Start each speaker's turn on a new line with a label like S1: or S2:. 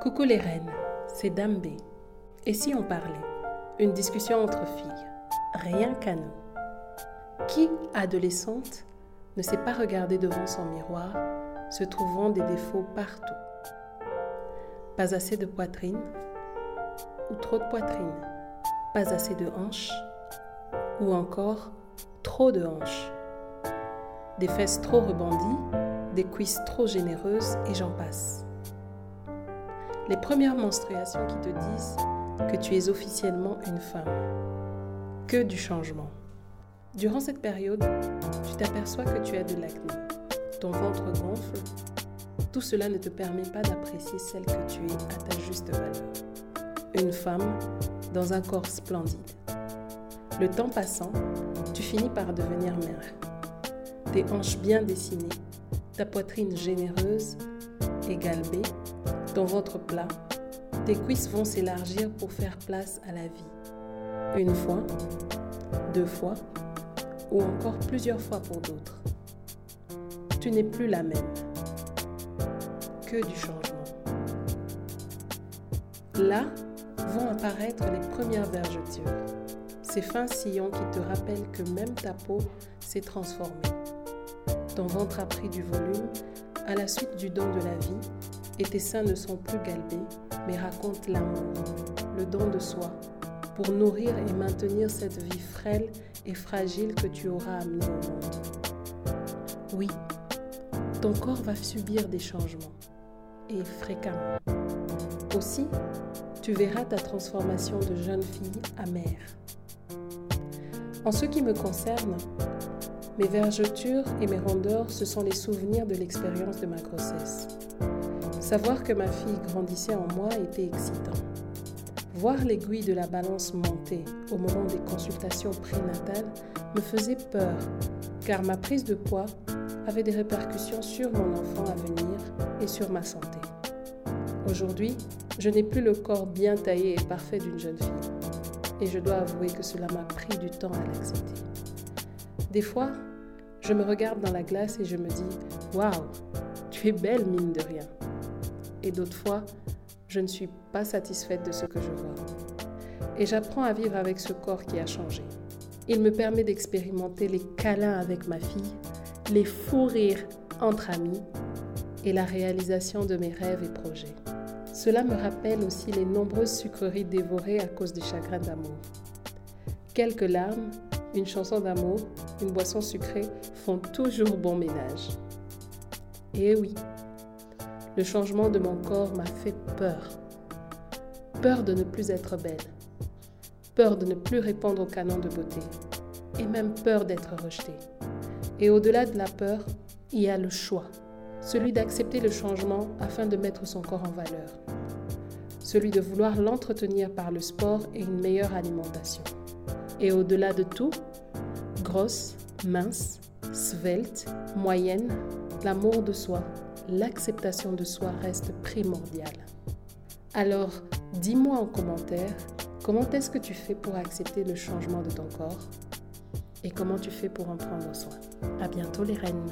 S1: Coucou les reines, c'est Dame B. Et si on parlait? Une discussion entre filles, rien qu'à nous. Qui, adolescente, ne s'est pas regardé devant son miroir, se trouvant des défauts partout? Pas assez de poitrine ou trop de poitrine? Pas assez de hanches ou encore trop de hanches? Des fesses trop rebondies, des cuisses trop généreuses et j'en passe les premières menstruations qui te disent que tu es officiellement une femme. Que du changement. Durant cette période, tu t'aperçois que tu as de l'acné. Ton ventre gonfle. Tout cela ne te permet pas d'apprécier celle que tu es à ta juste valeur. Une femme dans un corps splendide. Le temps passant, tu finis par devenir mère. Tes hanches bien dessinées, ta poitrine généreuse et galbée ton ventre plat, tes cuisses vont s'élargir pour faire place à la vie. Une fois, deux fois, ou encore plusieurs fois pour d'autres. Tu n'es plus la même. Que du changement. Là vont apparaître les premières vergetures, ces fins sillons qui te rappellent que même ta peau s'est transformée. Ton ventre a pris du volume à la suite du don de la vie et tes seins ne sont plus galbés, mais racontent l'amour, le don de soi, pour nourrir et maintenir cette vie frêle et fragile que tu auras amenée au monde. Oui, ton corps va subir des changements, et fréquemment. Aussi, tu verras ta transformation de jeune fille à mère. En ce qui me concerne, mes vergetures et mes rondeurs, ce sont les souvenirs de l'expérience de ma grossesse. Savoir que ma fille grandissait en moi était excitant. Voir l'aiguille de la balance monter au moment des consultations prénatales me faisait peur, car ma prise de poids avait des répercussions sur mon enfant à venir et sur ma santé. Aujourd'hui, je n'ai plus le corps bien taillé et parfait d'une jeune fille, et je dois avouer que cela m'a pris du temps à l'accepter. Des fois, je me regarde dans la glace et je me dis Waouh, tu es belle, mine de rien et d'autres fois, je ne suis pas satisfaite de ce que je vois. Et j'apprends à vivre avec ce corps qui a changé. Il me permet d'expérimenter les câlins avec ma fille, les fous rires entre amis et la réalisation de mes rêves et projets. Cela me rappelle aussi les nombreuses sucreries dévorées à cause des chagrins d'amour. Quelques larmes, une chanson d'amour, une boisson sucrée font toujours bon ménage. Et oui, le changement de mon corps m'a fait peur. Peur de ne plus être belle. Peur de ne plus répondre au canon de beauté. Et même peur d'être rejetée. Et au-delà de la peur, il y a le choix. Celui d'accepter le changement afin de mettre son corps en valeur. Celui de vouloir l'entretenir par le sport et une meilleure alimentation. Et au-delà de tout, grosse, mince, svelte, moyenne, l'amour de soi, l'acceptation de soi reste primordiale. Alors, dis-moi en commentaire comment est-ce que tu fais pour accepter le changement de ton corps? Et comment tu fais pour en prendre soin? À bientôt les reines.